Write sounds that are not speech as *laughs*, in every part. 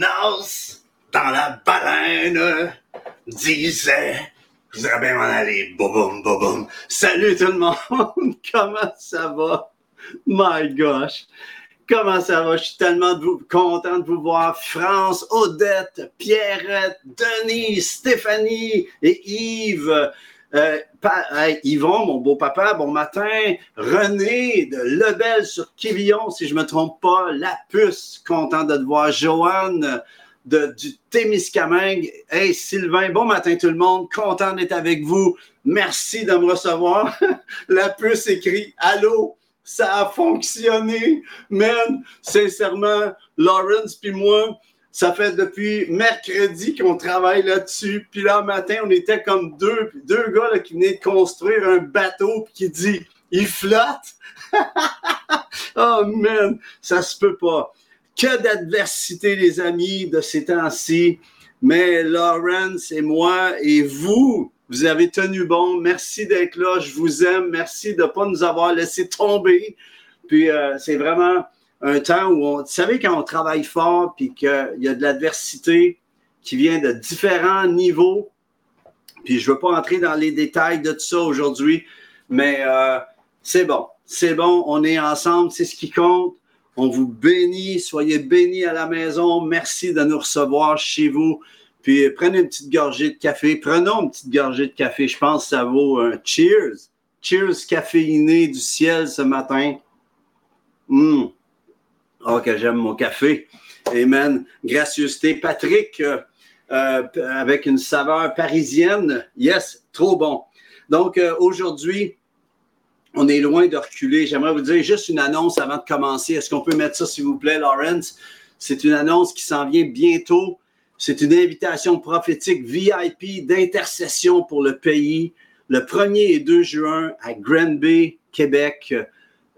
Dans la baleine, disait, je voudrais bien m'en aller, boum, boum, boum. Salut tout le monde, *laughs* comment ça va? My gosh, comment ça va? Je suis tellement content de vous voir. France, Odette, Pierrette, Denis, Stéphanie et Yves. Euh, Yvon, mon beau papa, bon matin. René de Lebel sur Quévillon, si je ne me trompe pas. La puce, content de te voir. Joanne de, du Témiscamingue. Hey Sylvain, bon matin tout le monde. Content d'être avec vous. Merci de me recevoir. *laughs* La puce écrit Allô, ça a fonctionné. Man, sincèrement, Lawrence puis moi, ça fait depuis mercredi qu'on travaille là-dessus. Puis là, matin, on était comme deux, deux gars qui venaient de construire un bateau puis qui dit il flotte. *laughs* oh man, ça se peut pas. Que d'adversité, les amis, de ces temps-ci. Mais Lawrence et moi et vous, vous avez tenu bon. Merci d'être là. Je vous aime. Merci de ne pas nous avoir laissé tomber. Puis euh, c'est vraiment un temps où on, vous savez, quand on travaille fort puis qu'il y a de l'adversité qui vient de différents niveaux, puis je ne veux pas entrer dans les détails de tout ça aujourd'hui, mais euh, c'est bon, c'est bon, on est ensemble, c'est ce qui compte. On vous bénit, soyez bénis à la maison. Merci de nous recevoir chez vous. Puis prenez une petite gorgée de café. Prenons une petite gorgée de café. Je pense que ça vaut un cheers. Cheers caféiné du ciel ce matin. Hum. Oh, que j'aime mon café. Amen. Gracieuseté. Patrick, euh, euh, avec une saveur parisienne. Yes, trop bon. Donc, euh, aujourd'hui, on est loin de reculer. J'aimerais vous dire juste une annonce avant de commencer. Est-ce qu'on peut mettre ça, s'il vous plaît, Lawrence? C'est une annonce qui s'en vient bientôt. C'est une invitation prophétique VIP d'intercession pour le pays le 1er et 2 juin à Granby, Québec.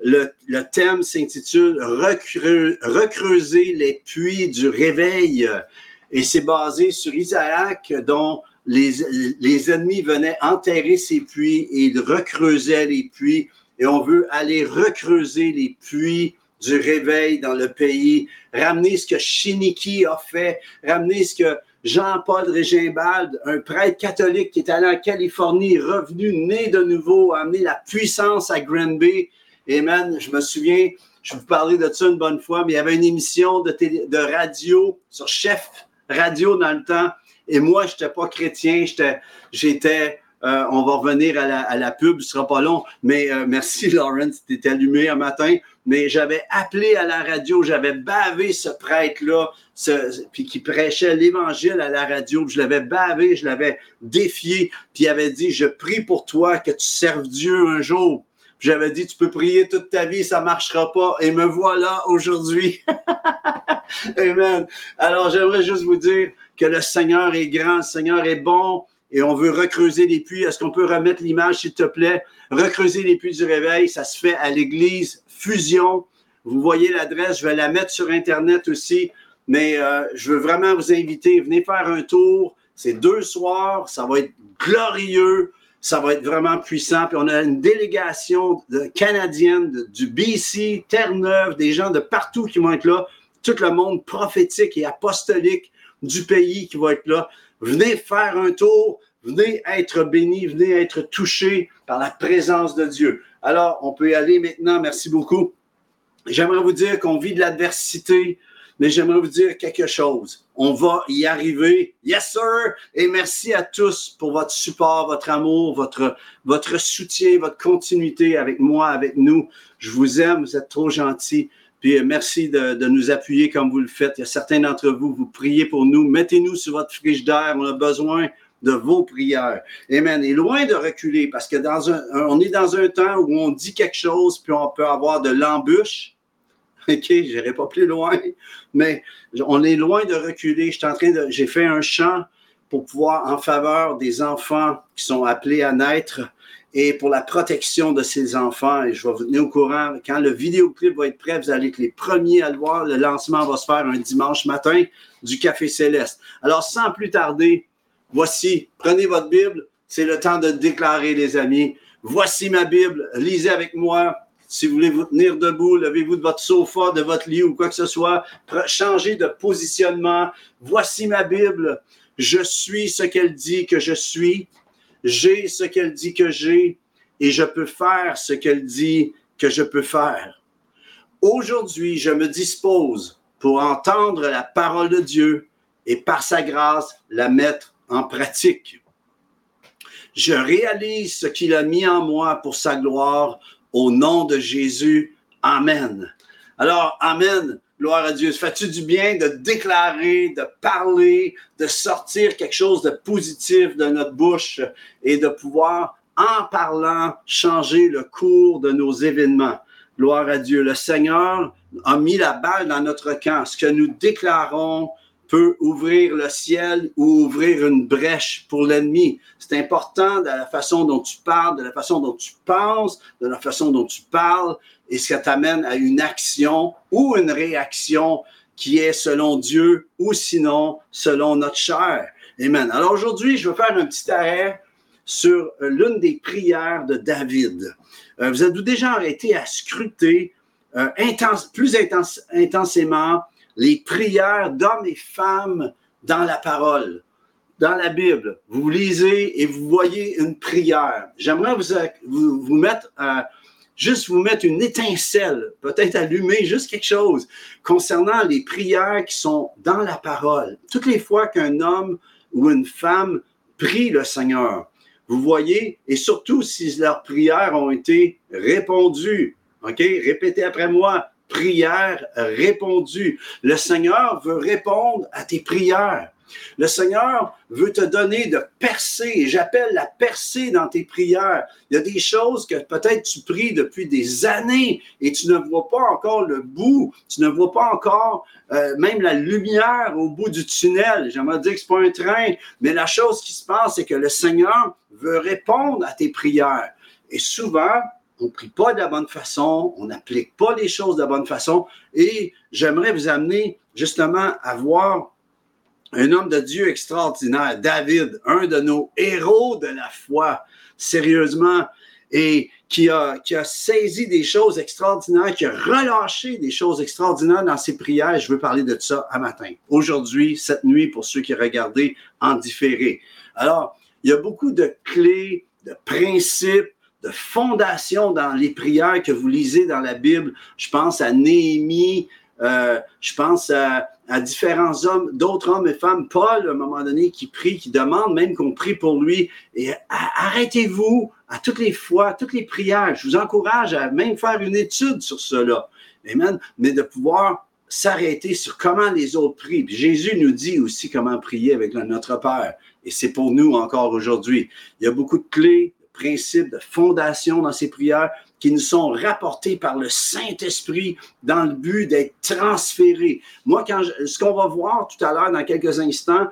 Le, thème s'intitule Recreuser les puits du réveil et c'est basé sur Isaac dont les, ennemis venaient enterrer ses puits et ils recreusaient les puits et on veut aller recreuser les puits du réveil dans le pays, ramener ce que Shiniki a fait, ramener ce que Jean-Paul Régimbald, un prêtre catholique qui est allé en Californie, revenu, né de nouveau, a amené la puissance à Granby. Et man, je me souviens, je vous parlais de ça une bonne fois, mais il y avait une émission de, radio sur Chef Radio dans le temps. Et moi, je n'étais pas chrétien, j'étais, euh, on va revenir à la, pub, ce sera pas long, mais euh, merci *laughs* Lawrence, tu étais allumé un matin, mais j'avais appelé à la radio, j'avais bavé ce prêtre-là, puis qui prêchait l'évangile à la radio, je l'avais bavé, je l'avais défié, puis il avait dit, je prie pour toi que tu serves Dieu un jour. J'avais dit, tu peux prier toute ta vie, ça marchera pas. Et me voilà aujourd'hui. *laughs* Amen. Alors, j'aimerais juste vous dire que le Seigneur est grand, le Seigneur est bon et on veut recreuser les puits. Est-ce qu'on peut remettre l'image, s'il te plaît? Recreuser les puits du réveil, ça se fait à l'église Fusion. Vous voyez l'adresse, je vais la mettre sur Internet aussi. Mais euh, je veux vraiment vous inviter, venez faire un tour. C'est deux soirs, ça va être glorieux ça va être vraiment puissant. Puis on a une délégation canadienne du BC, Terre-Neuve, des gens de partout qui vont être là, tout le monde prophétique et apostolique du pays qui va être là. Venez faire un tour, venez être bénis, venez être touchés par la présence de Dieu. Alors, on peut y aller maintenant. Merci beaucoup. J'aimerais vous dire qu'on vit de l'adversité, mais j'aimerais vous dire quelque chose. On va y arriver. Yes, sir! Et merci à tous pour votre support, votre amour, votre, votre soutien, votre continuité avec moi, avec nous. Je vous aime, vous êtes trop gentils. Puis euh, merci de, de, nous appuyer comme vous le faites. Il y a certains d'entre vous, vous priez pour nous. Mettez-nous sur votre frigidaire. On a besoin de vos prières. Amen. Et loin de reculer, parce que dans un, on est dans un temps où on dit quelque chose, puis on peut avoir de l'embûche. *laughs* OK, je n'irai pas plus loin, mais on est loin de reculer. En train de, j'ai fait un chant pour pouvoir en faveur des enfants qui sont appelés à naître et pour la protection de ces enfants. Et je vais vous tenir au courant. Quand le vidéoclip va être prêt, vous allez être les premiers à le voir. Le lancement va se faire un dimanche matin du Café Céleste. Alors, sans plus tarder, voici, prenez votre Bible. C'est le temps de déclarer, les amis. Voici ma Bible. Lisez avec moi Si vous voulez vous tenir debout, levez-vous de votre sofa, de votre lit ou quoi que ce soit. Changez de positionnement. Voici ma Bible. Je suis ce qu'elle dit que je suis. J'ai ce qu'elle dit que j'ai. Et je peux faire ce qu'elle dit que je peux faire. Aujourd'hui, je me dispose pour entendre la parole de Dieu et par sa grâce la mettre en pratique. Je réalise ce qu'il a mis en moi pour sa gloire au nom de Jésus. Amen. Alors, Amen. Gloire à Dieu. Fais-tu du bien de déclarer, de parler, de sortir quelque chose de positif de notre bouche et de pouvoir, en parlant, changer le cours de nos événements? Gloire à Dieu. Le Seigneur a mis la balle dans notre camp. Ce que nous déclarons, ouvrir le ciel ou ouvrir une brèche pour l'ennemi. C'est important de la façon dont tu parles, de la façon dont tu penses, de la façon dont tu parles, et ça t'amène à une action ou une réaction qui est selon Dieu ou sinon selon notre chair. Amen. Alors aujourd'hui, je vais faire un petit arrêt sur l'une des prières de David. Euh, vous êtes-vous déjà arrêté à scruter euh, plus intensément les prières d'hommes et femmes dans la parole, dans la Bible. Vous lisez et vous voyez une prière. J'aimerais vous, mettre juste vous mettre une étincelle, peut-être allumer juste quelque chose concernant les prières qui sont dans la parole. Toutes les fois qu'un homme ou une femme prie le Seigneur, vous voyez, et surtout si leurs prières ont été répondues. OK? Répétez après moi prière répondue. Le Seigneur veut répondre à tes prières. Le Seigneur veut te donner de percer, j'appelle la percée dans tes prières. Il y a des choses que peut-être tu pries depuis des années et tu ne vois pas encore le bout, tu ne vois pas encore euh, même la lumière au bout du tunnel. J'aimerais dire que ce pas un train, mais la chose qui se passe, c'est que le Seigneur veut répondre à tes prières. Et souvent, on ne prie pas de la bonne façon, on n'applique pas les choses de la bonne façon. Et j'aimerais vous amener justement à voir un homme de Dieu extraordinaire, David, un de nos héros de la foi, sérieusement, et qui a, qui a saisi des choses extraordinaires, qui a relâché des choses extraordinaires dans ses prières. Je veux parler de ça à matin, aujourd'hui, cette nuit, pour ceux qui regardaient en différé. Alors, il y a beaucoup de clés, de principes, de fondation dans les prières que vous lisez dans la Bible. Je pense à Néhémie, euh, je pense à, différents hommes, d'autres hommes et femmes, Paul, à un moment donné, qui prie, qui demande même qu'on prie pour lui. Et arrêtez-vous à toutes les fois, toutes les prières. Je vous encourage à même faire une étude sur cela. Amen. Mais de pouvoir s'arrêter sur comment les autres prient. Jésus nous dit aussi comment prier avec notre Père. Et c'est pour nous encore aujourd'hui. Il y a beaucoup de clés, principes de fondation dans ces prières qui nous sont rapportés par le Saint-Esprit dans le but d'être transférés. Moi, quand ce qu'on va voir tout à l'heure dans quelques instants,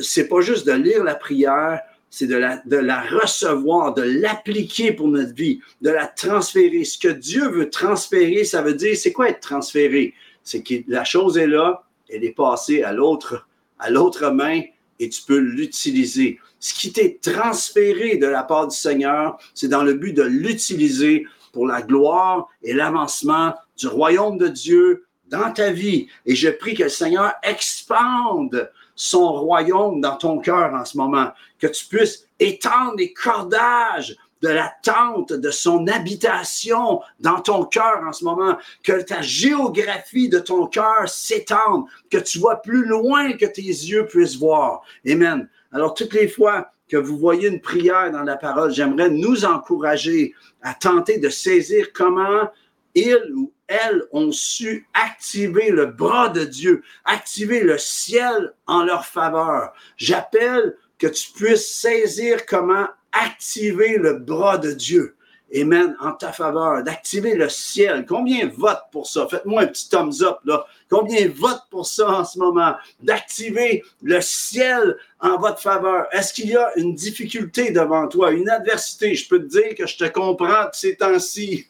c'est pas juste de lire la prière, c'est de la, de la recevoir, de l'appliquer pour notre vie, de la transférer. Ce que Dieu veut transférer, ça veut dire, c'est quoi être transféré? C'est que la chose est là, elle est passée à l'autre, à l'autre main et tu peux l'utiliser. Ce qui t'est transféré de la part du Seigneur, c'est dans le but de l'utiliser pour la gloire et l'avancement du royaume de Dieu dans ta vie. Et je prie que le Seigneur expande son royaume dans ton cœur en ce moment, que tu puisses étendre les cordages de la tente de son habitation dans ton cœur en ce moment, que ta géographie de ton cœur s'étende, que tu vois plus loin que tes yeux puissent voir. Amen. Alors, toutes les fois que vous voyez une prière dans la parole, j'aimerais nous encourager à tenter de saisir comment ils ou elles ont su activer le bras de Dieu, activer le ciel en leur faveur. J'appelle que tu puisses saisir comment activer le bras de Dieu. Amen, en ta faveur, d'activer le ciel. Combien vote pour ça? Faites-moi un petit thumbs up, là. Combien vote pour ça en ce moment? D'activer le ciel en votre faveur. Est-ce qu'il y a une difficulté devant toi, une adversité? Je peux te dire que je te comprends ces temps-ci.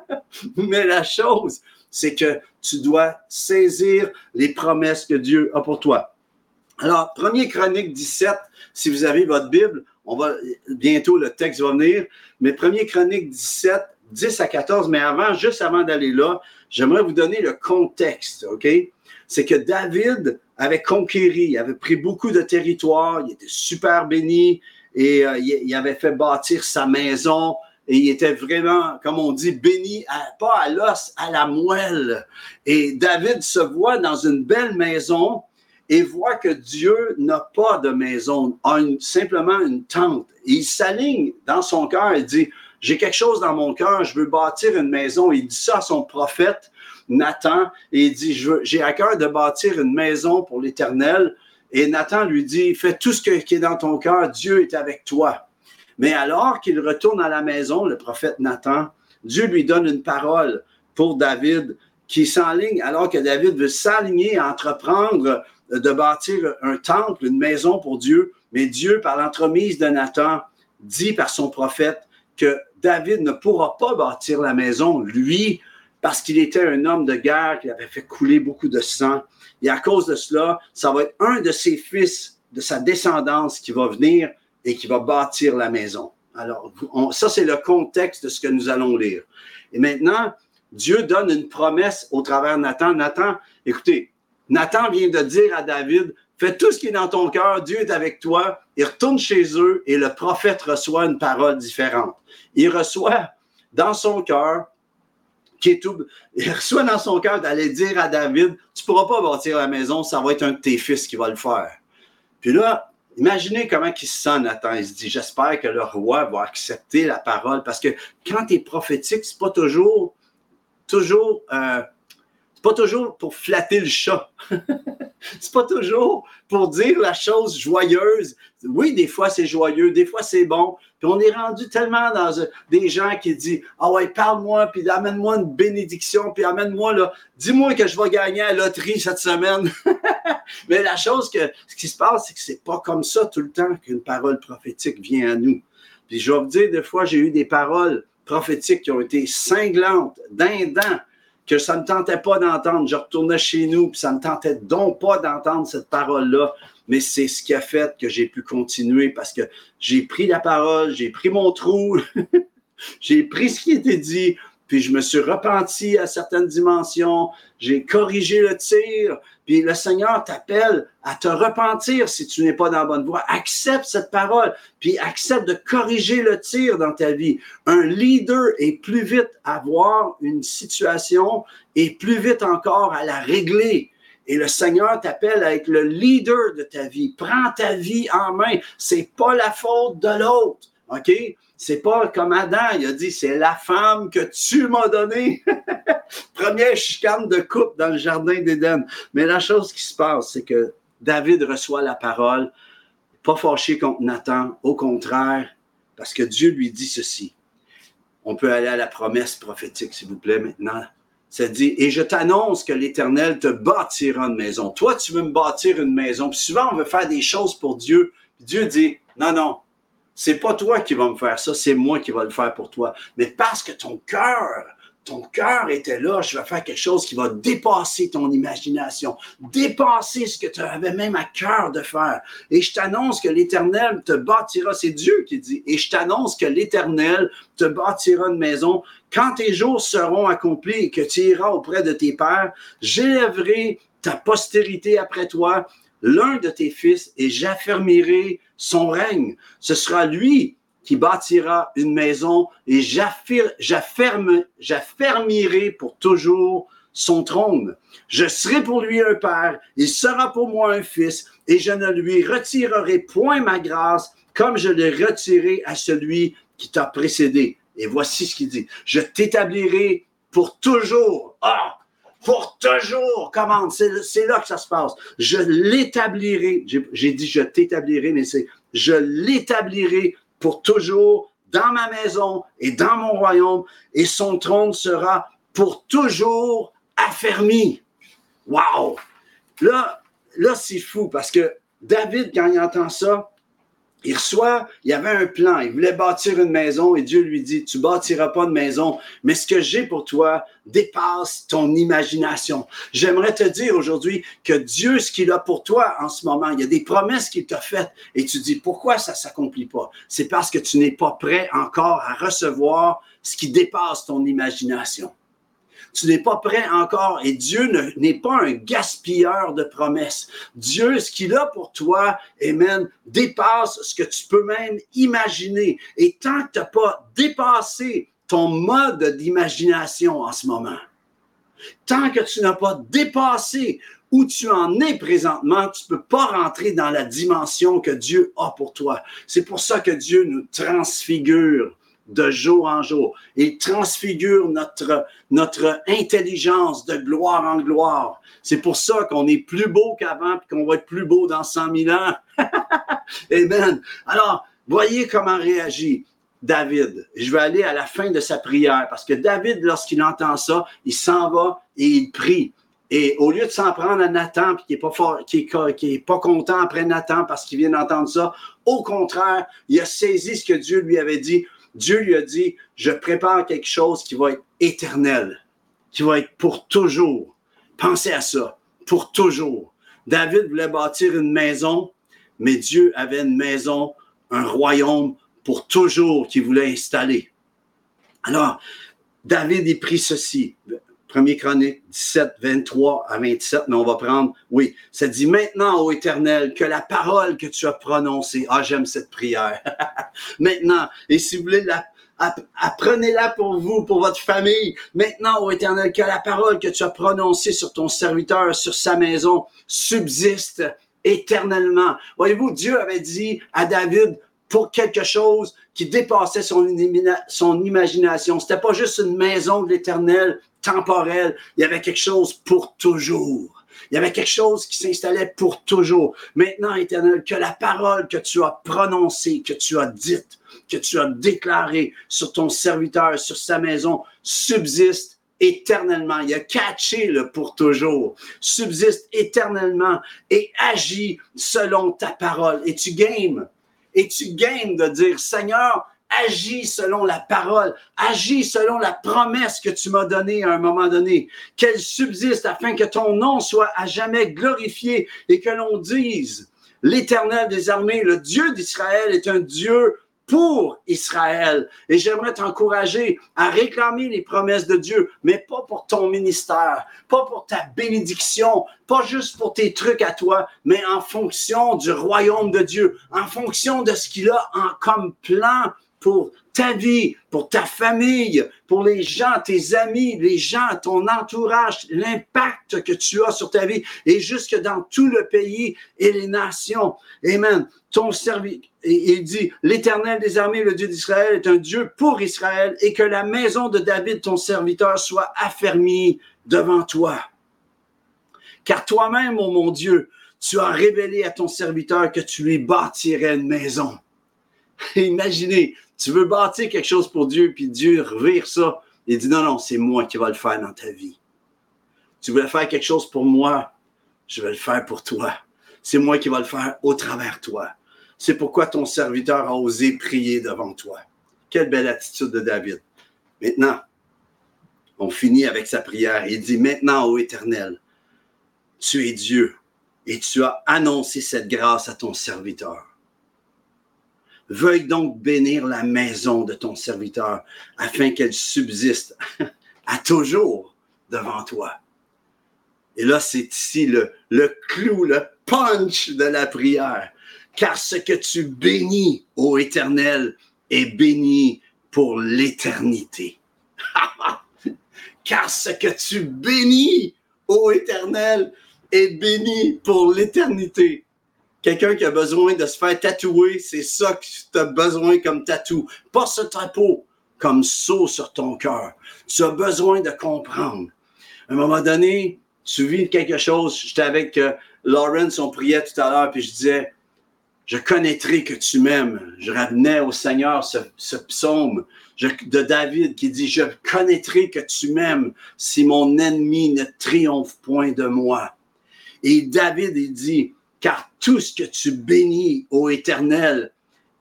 *laughs* Mais la chose, c'est que tu dois saisir les promesses que Dieu a pour toi. Alors, 1 Chronique 17, si vous avez votre Bible, on va bientôt le texte va venir, mais 1 Chronique 17, 10 à 14, mais avant, juste avant d'aller là, j'aimerais vous donner le contexte, OK? C'est que David avait conquéri, il avait pris beaucoup de territoire, il était super béni et euh, il, avait fait bâtir sa maison et il était vraiment, comme on dit, béni, pas à l'os, à la moelle. Et David se voit dans une belle maison et voit que Dieu n'a pas de maison, a simplement une tente. Il s'aligne dans son cœur et dit, j'ai quelque chose dans mon cœur, je veux bâtir une maison. Il dit ça à son prophète Nathan et il dit, j'ai à cœur de bâtir une maison pour l'Éternel. Et Nathan lui dit, fais tout ce qui est dans ton cœur, Dieu est avec toi. Mais alors qu'il retourne à la maison, le prophète Nathan, Dieu lui donne une parole pour David qui s'enligne, alors que David veut s'aligner entreprendre de bâtir un temple, une maison pour Dieu. Mais Dieu, par l'entremise de Nathan, dit par son prophète que David ne pourra pas bâtir la maison, lui, parce qu'il était un homme de guerre, qui avait fait couler beaucoup de sang. Et à cause de cela, ça va être un de ses fils, de sa descendance, qui va venir et qui va bâtir la maison. Alors, ça, c'est le contexte de ce que nous allons lire. Et maintenant, Dieu donne une promesse au travers de Nathan. Nathan, écoutez, Nathan vient de dire à David, fais tout ce qui est dans ton cœur, Dieu est avec toi. Il retourne chez eux et le prophète reçoit une parole différente. Il reçoit dans son cœur, il reçoit dans son cœur d'aller dire à David, tu ne pourras pas bâtir la maison, ça va être un de tes fils qui va le faire. Puis là, Imaginez comment il se sent, Nathan. Il se dit, j'espère que le roi va accepter la parole. Parce que quand tu es prophétique, c'est pas toujours, toujours, euh, c'est pas toujours pour flatter le chat. *laughs* c'est pas toujours pour dire la chose joyeuse. Oui, des fois c'est joyeux, des fois c'est bon. Puis on est rendu tellement dans des gens qui disent Ah ouais, parle-moi, puis amène-moi une bénédiction, puis amène-moi là, dis-moi que je vais gagner à la loterie cette semaine. *laughs* Mais la chose que ce qui se passe, c'est que c'est pas comme ça tout le temps qu'une parole prophétique vient à nous. Puis je vais vous dire, des fois, j'ai eu des paroles prophétiques qui ont été cinglantes, dindans, que ça ne me tentait pas d'entendre. Je retournais chez nous, puis ça ne me tentait donc pas d'entendre cette parole-là. Mais c'est ce qui a fait que j'ai pu continuer parce que j'ai pris la parole, j'ai pris mon trou, *laughs* j'ai pris ce qui était dit, puis je me suis repenti à certaines dimensions, j'ai corrigé le tir, puis le Seigneur t'appelle à te repentir si tu n'es pas dans la bonne voie. Accepte cette parole, puis accepte de corriger le tir dans ta vie. Un leader est plus vite à voir une situation et plus vite encore à la régler. Et le Seigneur t'appelle à être le leader de ta vie. Prends ta vie en main. C'est pas la faute de l'autre. OK? C'est pas comme Adam, il a dit, c'est la femme que tu m'as donnée. *laughs* Première chicane de coupe dans le jardin d'Éden. Mais la chose qui se passe, c'est que David reçoit la parole, pas fâché contre Nathan, au contraire, parce que Dieu lui dit ceci. On peut aller à la promesse prophétique, s'il vous plaît, maintenant. Ça dit, et je t'annonce que l'Éternel te bâtira une maison. Toi, tu veux me bâtir une maison. Puis souvent, on veut faire des choses pour Dieu. Dieu dit, non, non, c'est pas toi qui vas me faire ça, c'est moi qui va le faire pour toi. Mais parce que ton cœur, ton cœur était là, je vais faire quelque chose qui va dépasser ton imagination, dépasser ce que tu avais même à cœur de faire. Et je t'annonce que l'Éternel te bâtira, c'est Dieu qui dit, et je t'annonce que l'Éternel te bâtira une maison. Quand tes jours seront accomplis et que tu iras auprès de tes pères, j'élèverai ta postérité après toi l'un de tes fils et j'affermirai son règne. Ce sera lui qui bâtira une maison et j'affermirai pour toujours son trône. Je serai pour lui un père, il sera pour moi un fils, et je ne lui retirerai point ma grâce comme je l'ai retiré à celui qui t'a précédé. Et voici ce qu'il dit. Je t'établirai pour toujours. Ah! Toujours, commande. C'est là que ça se passe. Je l'établirai. J'ai dit je t'établirai, mais c'est je l'établirai pour toujours dans ma maison et dans mon royaume, et son trône sera pour toujours affermi. Wow! Là, là c'est fou parce que David, quand il entend ça, il reçoit, il avait un plan, il voulait bâtir une maison et Dieu lui dit, tu bâtiras pas de maison, mais ce que j'ai pour toi dépasse ton imagination. J'aimerais te dire aujourd'hui que Dieu, ce qu'il a pour toi en ce moment, il y a des promesses qu'il t'a faites et tu dis, pourquoi ça s'accomplit pas? C'est parce que tu n'es pas prêt encore à recevoir ce qui dépasse ton imagination tu n'es pas prêt encore et Dieu n'est pas un gaspilleur de promesses. Dieu, ce qu'il a pour toi, Amen, dépasse ce que tu peux même imaginer. Et tant que tu n'as pas dépassé ton mode d'imagination en ce moment, tant que tu n'as pas dépassé où tu en es présentement, tu ne peux pas rentrer dans la dimension que Dieu a pour toi. C'est pour ça que Dieu nous transfigure de jour en jour. Il transfigure notre, intelligence de gloire en gloire. C'est pour ça qu'on est plus beau qu'avant et qu'on va être plus beau dans 100 000 ans. *laughs* Amen. Alors, voyez comment réagit David. Je vais aller à la fin de sa prière parce que David, lorsqu'il entend ça, il s'en va et il prie. Et au lieu de s'en prendre à Nathan, puis qui est pas fort, est pas content après Nathan parce qu'il vient d'entendre ça, au contraire, il a saisi ce que Dieu lui avait dit. Dieu lui a dit, je prépare quelque chose qui va être éternel, qui va être pour toujours. Pensez à ça, pour toujours. David voulait bâtir une maison, mais Dieu avait une maison, un royaume pour toujours qu'il voulait installer. Alors, David, il prit ceci. 1er Chronique 17, 23 à 27, mais on va prendre, oui, ça dit maintenant, ô Éternel, que la parole que tu as prononcée, ah, j'aime cette prière, *laughs* maintenant, et si vous voulez la, apprenez-la pour vous, pour votre famille. Maintenant, ô Éternel, que la parole que tu as prononcée sur ton serviteur, sur sa maison, subsiste éternellement. Voyez-vous, Dieu avait dit à David, pour quelque chose qui dépassait son, son imagination. C'était pas juste une maison de l'éternel temporelle. Il y avait quelque chose pour toujours. Il y avait quelque chose qui s'installait pour toujours. Maintenant, éternel, que la parole que tu as prononcée, que tu as dite, que tu as déclarée sur ton serviteur, sur sa maison, subsiste éternellement. Il a catché le pour toujours. Subsiste éternellement et agit selon ta parole. Et tu games et tu gagnes de dire, Seigneur, agis selon la parole, agis selon la promesse que tu m'as donnée à un moment donné, qu'elle subsiste afin que ton nom soit à jamais glorifié et que l'on dise, l'Éternel des armées, le Dieu d'Israël est un Dieu pour Israël. Et j'aimerais t'encourager à réclamer les promesses de Dieu, mais pas pour ton ministère, pas pour ta bénédiction, pas juste pour tes trucs à toi, mais en fonction du royaume de Dieu, en fonction de ce qu'il a en, comme plan pour ta vie, pour ta famille, pour les gens, tes amis, les gens, ton entourage, l'impact que tu as sur ta vie et jusque dans tout le pays et les nations. Amen. Ton service, il dit, l'Éternel des armées, le Dieu d'Israël, est un Dieu pour Israël et que la maison de David, ton serviteur, soit affermie devant toi. Car toi-même, ô mon Dieu, tu as révélé à ton serviteur que tu lui bâtirais une maison. *laughs* Imaginez, tu veux bâtir quelque chose pour Dieu, puis Dieu revire ça. Il dit non, non, c'est moi qui va le faire dans ta vie. Tu veux faire quelque chose pour moi, je vais le faire pour toi. C'est moi qui va le faire au travers de toi. C'est pourquoi ton serviteur a osé prier devant toi. Quelle belle attitude de David. Maintenant, on finit avec sa prière. Il dit, maintenant, ô Éternel, tu es Dieu et tu as annoncé cette grâce à ton serviteur. Veuille donc bénir la maison de ton serviteur afin qu'elle subsiste *laughs* à toujours devant toi. Et là, c'est ici le, le clou, le punch de la prière. Car ce que tu bénis, ô Éternel, est béni pour l'éternité. *laughs* Car ce que tu bénis, ô Éternel, est béni pour l'éternité. Quelqu'un qui a besoin de se faire tatouer, c'est ça que tu as besoin comme tatou. Pas ce peau comme saut sur ton cœur. Tu as besoin de comprendre. À un moment donné, tu vis quelque chose. J'étais avec euh, Lawrence, on priait tout à l'heure, puis je disais, je connaîtrai que tu m'aimes. Je ramenais au Seigneur ce, psaume de David qui dit, je connaîtrai que tu m'aimes si mon ennemi ne triomphe point de moi. Et David, il dit, car tout ce que tu bénis, ô Éternel,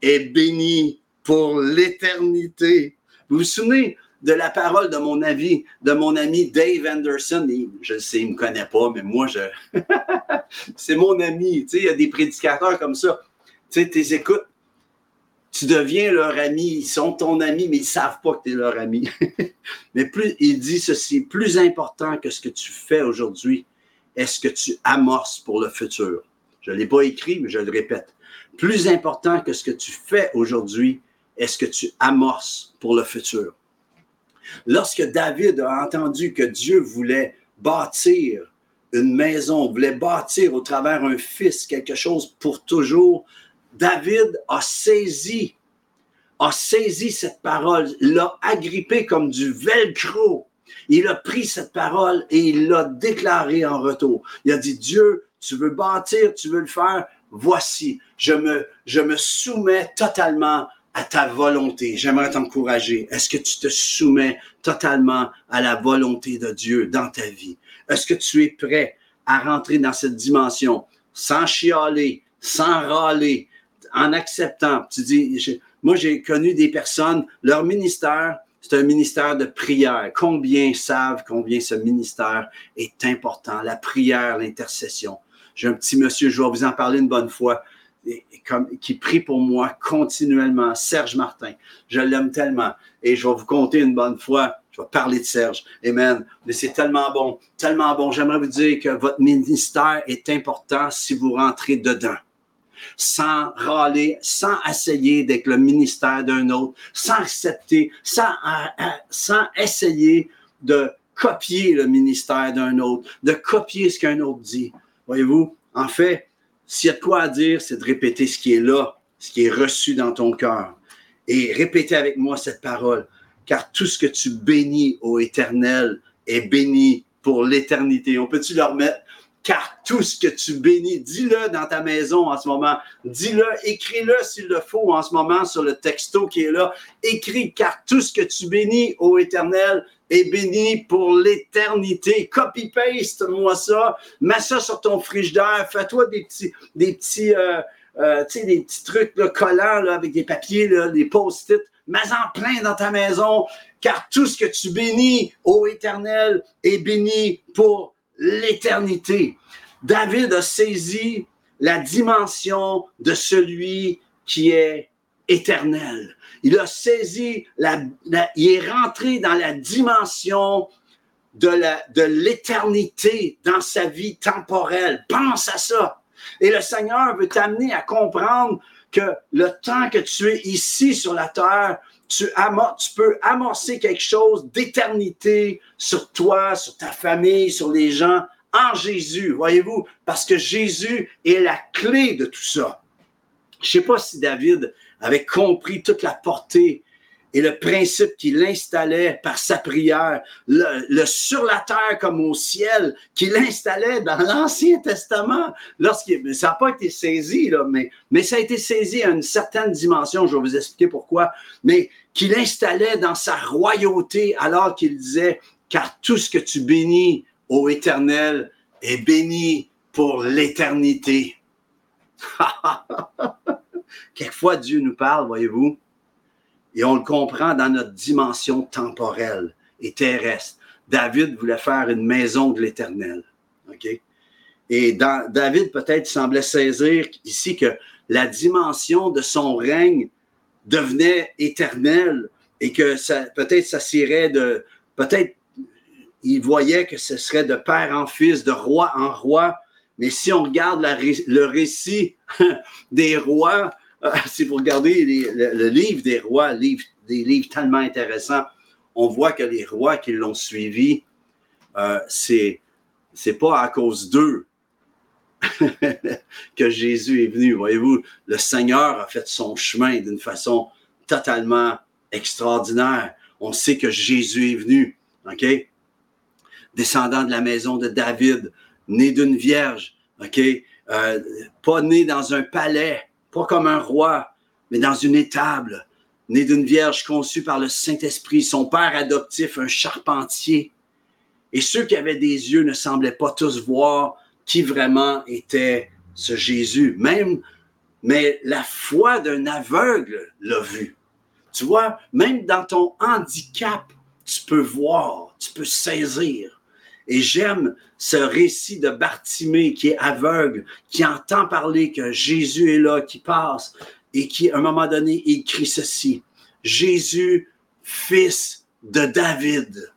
est béni pour l'éternité. Vous vous souvenez de la parole de mon ami, de mon ami Dave Anderson? je sais, il ne me connaît pas, mais moi, je... *laughs* c'est mon ami. Tu sais, il y a des prédicateurs comme ça. Tu sais, tu écoutes, tu deviens leur ami, ils sont ton ami, mais ils ne savent pas que tu es leur ami. *laughs* mais plus, il dit ceci, plus important que ce que tu fais aujourd'hui, est-ce que tu amorces pour le futur? Je ne l'ai pas écrit, mais je le répète. Plus important que ce que tu fais aujourd'hui, est-ce que tu amorces pour le futur? Lorsque David a entendu que Dieu voulait bâtir une maison, voulait bâtir au travers un fils quelque chose pour toujours, David a saisi, a saisi cette parole, l'a agrippée comme du velcro. Il a pris cette parole et il l'a déclarée en retour. Il a dit, Dieu, tu veux bâtir, tu veux le faire, voici, je me, soumets totalement à ta volonté. J'aimerais t'encourager. Est-ce que tu te soumets totalement à la volonté de Dieu dans ta vie? Est-ce que tu es prêt à rentrer dans cette dimension sans chialer, sans râler, en acceptant? Tu dis, moi, j'ai connu des personnes, leur ministère, c'est un ministère de prière. Combien savent combien ce ministère est important? La prière, l'intercession. J'ai un petit monsieur, je vais vous en parler une bonne fois qui prie pour moi continuellement, Serge Martin. Je l'aime tellement. Et je vais vous compter une bonne fois. Je vais parler de Serge. Amen. Mais c'est tellement bon, tellement bon. J'aimerais vous dire que votre ministère est important si vous rentrez dedans. Sans râler, sans essayer d'être le ministère d'un autre, sans accepter, sans, euh, euh, essayer de copier le ministère d'un autre, de copier ce qu'un autre dit. Voyez-vous, en fait, s'il y a de quoi à dire, c'est de répéter ce qui est là, ce qui est reçu dans ton cœur. Et répétez avec moi cette parole, car tout ce que tu bénis au éternel est béni pour l'éternité. On peut-tu le remettre? Car tout ce que tu bénis, dis-le dans ta maison en ce moment. Dis-le, écris-le s'il le faut en ce moment sur le texto qui est là. Écris, car tout ce que tu bénis au éternel est béni pour l'éternité. Copy-paste, moi ça. Mets ça sur ton frigidaire. Fais-toi des petits, des petits, euh, euh, des petits trucs collants là, avec des papiers, là, des post-it. Mets-en plein dans ta maison, car tout ce que tu bénis au éternel est béni pour l'éternité. David a saisi la dimension de celui qui est éternel. Il a saisi, la, il est rentré dans la dimension de l'éternité dans sa vie temporelle. Pense à ça. Et le Seigneur veut t'amener à comprendre que le temps que tu es ici sur la terre, tu, peux amorcer quelque chose d'éternité sur toi, sur ta famille, sur les gens, en Jésus, voyez-vous, parce que Jésus est la clé de tout ça. Je ne sais pas si David avait compris toute la portée et le principe qu'il installait par sa prière, le, sur la terre comme au ciel, qu'il installait dans l'Ancien Testament. Lorsqu'il, ça n'a pas été saisi, mais, mais ça a été saisi à une certaine dimension, je vais vous expliquer pourquoi, mais qu'il installait dans sa royauté alors qu'il disait, car tout ce que tu bénis, ô éternel, est béni pour l'éternité. *laughs* Quelquefois, Dieu nous parle, voyez-vous, et on le comprend dans notre dimension temporelle et terrestre. David voulait faire une maison de l'éternel. OK? Et David peut-être semblait saisir ici que la dimension de son règne devenait éternelle et que peut-être ça serait de, peut-être il voyait que ce serait de père en fils, de roi en roi. Mais si on regarde le récit *laughs* des rois, euh, si vous regardez le, livre des rois, livre, des livres tellement intéressants, on voit que les rois qui l'ont suivi, euh, c'est pas à cause d'eux *laughs* que Jésus est venu. Voyez-vous, le Seigneur a fait son chemin d'une façon totalement extraordinaire. On sait que Jésus est venu, OK? Descendant de la maison de David, né d'une vierge, OK? Euh, pas né dans un palais, pas comme un roi, mais dans une étable, né d'une vierge conçue par le Saint-Esprit, son père adoptif, un charpentier. Et ceux qui avaient des yeux ne semblaient pas tous voir qui vraiment était ce Jésus. Même, mais la foi d'un aveugle l'a vu. Tu vois, même dans ton handicap, tu peux voir, tu peux saisir. Et j'aime ce récit de Bartimée qui est aveugle, qui entend parler que Jésus est là, qui passe, et qui, à un moment donné, écrit ceci. Jésus, fils de David,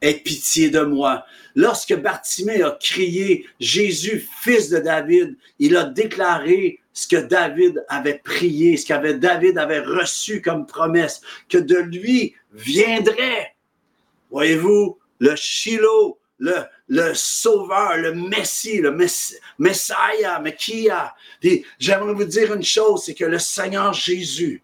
aie pitié de moi. Lorsque Bartimée a crié Jésus, fils de David, il a déclaré ce que David avait prié, ce que David avait reçu comme promesse, que de lui viendrait, voyez-vous, le Shiloh, le, sauveur, le Messie, le Messiah, Mekia. J'aimerais vous dire une chose, c'est que le Seigneur Jésus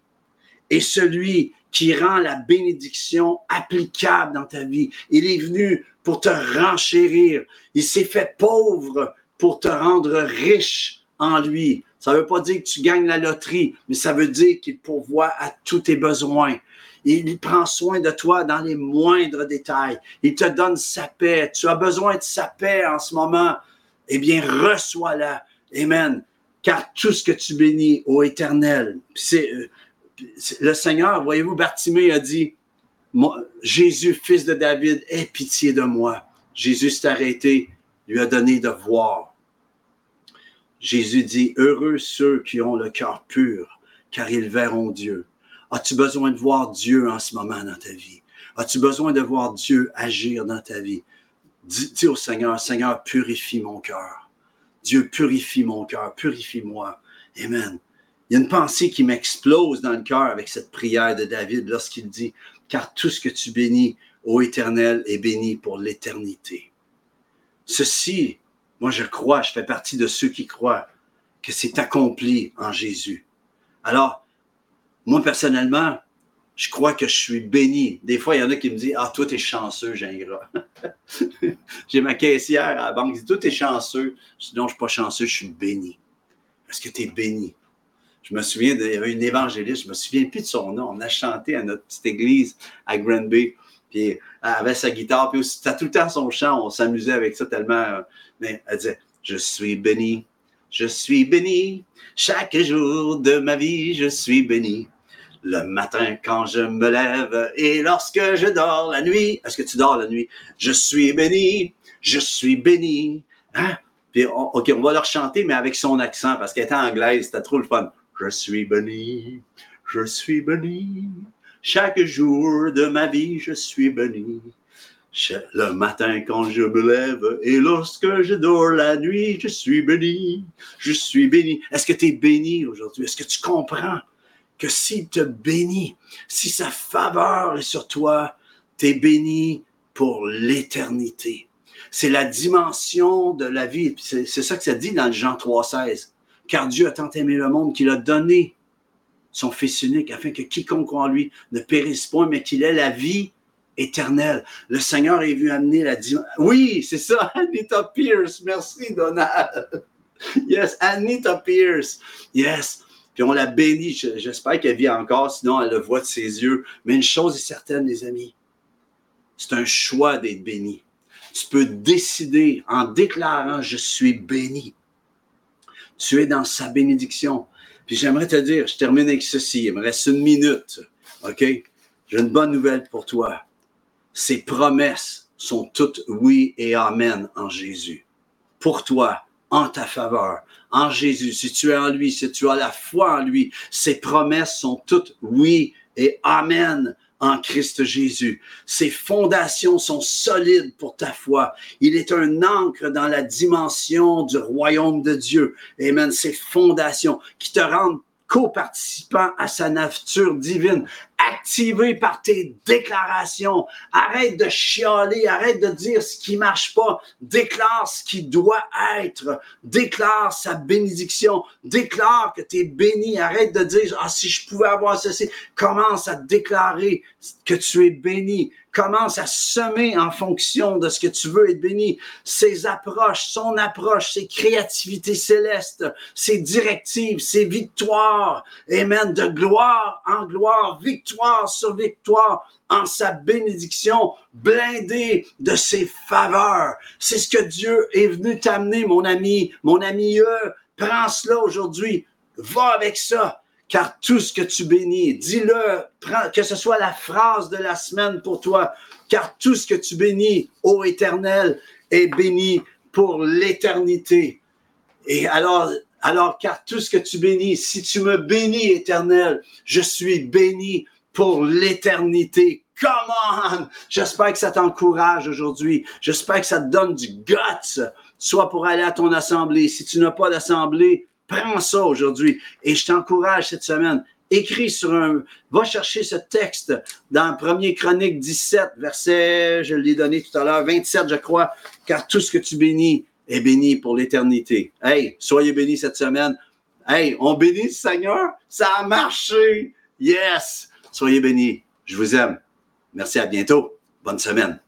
est celui qui rend la bénédiction applicable dans ta vie. Il est venu pour te renchérir. Il s'est fait pauvre pour te rendre riche en lui. Ça ne veut pas dire que tu gagnes la loterie, mais ça veut dire qu'il pourvoit à tous tes besoins. Il prend soin de toi dans les moindres détails. Il te donne sa paix. Tu as besoin de sa paix en ce moment. Eh bien, reçois-la. Amen. Car tout ce que tu bénis au éternel, c'est euh, le Seigneur, voyez-vous, Bartimée a dit, Jésus, fils de David, aie pitié de moi. Jésus s'est arrêté, lui a donné de voir. Jésus dit, heureux ceux qui ont le cœur pur, car ils verront Dieu. As-tu besoin de voir Dieu en ce moment dans ta vie? As-tu besoin de voir Dieu agir dans ta vie? Dis, au Seigneur, Seigneur, purifie mon cœur. Dieu, purifie mon cœur, purifie-moi. Amen. Il y a une pensée qui m'explose dans le cœur avec cette prière de David lorsqu'il dit, car tout ce que tu bénis, ô Éternel, est béni pour l'éternité. Ceci moi, je crois, je fais partie de ceux qui croient que c'est accompli en Jésus. Alors, moi, personnellement, je crois que je suis béni. Des fois, il y en a qui me disent Ah, toi, t'es chanceux, Gingras. *laughs* J'ai ma caissière à la banque qui dit Toi, t'es chanceux. Je dis Non, je ne suis pas chanceux, je suis béni. Parce que tu es béni. Je me souviens, il y avait une évangéliste, je me souviens plus de son nom. On a chanté à notre petite église à Granby. Puis elle avait sa guitare, puis c'était tout le temps son chant. On s'amusait avec ça tellement. Euh, mais elle disait Je suis béni, je suis béni. Chaque jour de ma vie, je suis béni. Le matin quand je me lève et lorsque je dors la nuit. Est-ce que tu dors la nuit? Je suis béni, je suis béni. Hein? Puis, OK, on va leur chanter, mais avec son accent, parce qu'elle était anglaise, c'était trop le fun. Je suis béni, je suis béni. Chaque jour de ma vie, je suis béni. Le matin quand je me lève et lorsque je dors la nuit, je suis béni. Je suis béni. Est-ce que tu es béni aujourd'hui? Est-ce que tu comprends? Que s'il te bénit, si sa faveur est sur toi, tu es béni pour l'éternité. C'est la dimension de la vie. C'est ça que ça dit dans Jean 3,16. Car Dieu a tant aimé le monde qu'il a donné son Fils unique, afin que quiconque en lui ne périsse point, mais qu'il ait la vie éternelle. Le Seigneur est venu amener la dimension. Oui, c'est ça, *laughs* Anita Pierce. Merci, Donald. *laughs* Yes, Anita Pierce. Yes. Puis on la bénit. J'espère qu'elle vit encore, sinon elle le voit de ses yeux. Mais une chose est certaine, les amis. C'est un choix d'être béni. Tu peux décider en déclarant Je suis béni. Tu es dans sa bénédiction. Puis j'aimerais te dire, je termine avec ceci, il me reste une minute, OK? J'ai une bonne nouvelle pour toi. Ces promesses sont toutes oui et amen en Jésus. Pour toi, en ta faveur, en Jésus. Si tu es en lui, si tu as la foi en lui, ces promesses sont toutes oui et amen en Christ Jésus. Ses fondations sont solides pour ta foi. Il est un ancre dans la dimension du royaume de Dieu. Amen. Ces fondations qui te rendent co-participant à sa nature divine activé par tes déclarations. Arrête de chialer, arrête de dire ce qui marche pas. Déclare ce qui doit être. Déclare sa bénédiction. Déclare que tu es béni. Arrête de dire, ah, si je pouvais avoir ceci. Commence à déclarer que tu es béni. Commence à semer en fonction de ce que tu veux être béni. Ses approches, son approche, ses créativités célestes, ses directives, ses victoires. Amen. De gloire en gloire, victoire sur victoire en sa bénédiction, blindé de ses faveurs. C'est ce que Dieu est venu t'amener, mon ami, mon ami. Prends cela aujourd'hui. Va avec ça. Car tout ce que tu bénis, dis-le, que ce soit la phrase de la semaine pour toi. Car tout ce que tu bénis, ô éternel, est béni pour l'éternité. Et alors, alors, car tout ce que tu bénis, si tu me bénis, éternel, je suis béni pour l'éternité. Come on! J'espère que ça t'encourage aujourd'hui. J'espère que ça te donne du guts, soit pour aller à ton assemblée. Si tu n'as pas d'assemblée, prends ça aujourd'hui. Et je t'encourage cette semaine. Écris sur un, va chercher ce texte dans 1er Chronique 17, verset, je l'ai donné tout à l'heure, 27, je crois, car tout ce que tu bénis est béni pour l'éternité. Hey, soyez bénis cette semaine. Hey, on bénit le Seigneur. Ça a marché. Yes. Soyez bénis. Je vous aime. Merci, à bientôt. Bonne semaine.